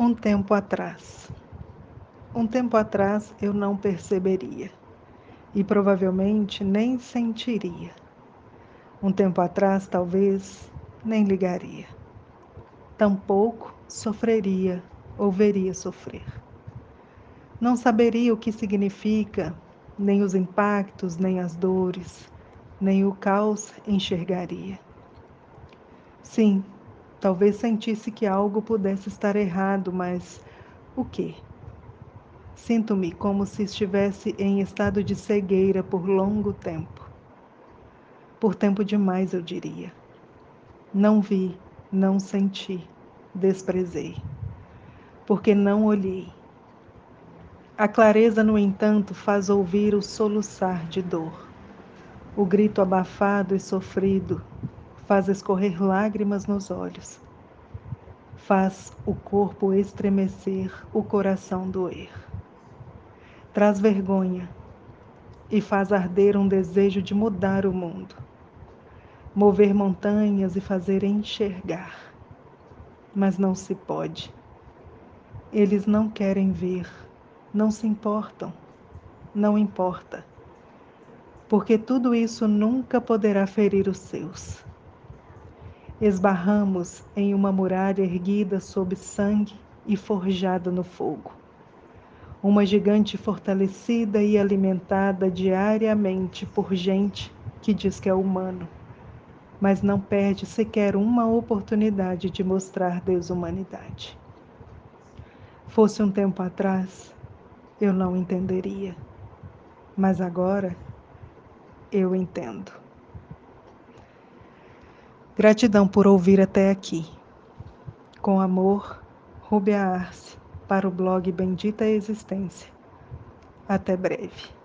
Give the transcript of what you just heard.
Um tempo atrás. Um tempo atrás eu não perceberia e provavelmente nem sentiria. Um tempo atrás, talvez, nem ligaria. Tampouco sofreria ou veria sofrer. Não saberia o que significa, nem os impactos, nem as dores, nem o caos enxergaria. Sim, Talvez sentisse que algo pudesse estar errado, mas o que? Sinto-me como se estivesse em estado de cegueira por longo tempo. Por tempo demais, eu diria. Não vi, não senti, desprezei. Porque não olhei. A clareza, no entanto, faz ouvir o soluçar de dor. O grito abafado e sofrido, faz escorrer lágrimas nos olhos, faz o corpo estremecer, o coração doer. Traz vergonha e faz arder um desejo de mudar o mundo, mover montanhas e fazer enxergar. Mas não se pode. Eles não querem ver, não se importam, não importa porque tudo isso nunca poderá ferir os seus esbarramos em uma muralha erguida sob sangue e forjada no fogo. Uma gigante fortalecida e alimentada diariamente por gente que diz que é humano, mas não perde sequer uma oportunidade de mostrar desumanidade. Fosse um tempo atrás, eu não entenderia, mas agora eu entendo. Gratidão por ouvir até aqui. Com amor, Rubia Arce, para o blog Bendita Existência. Até breve.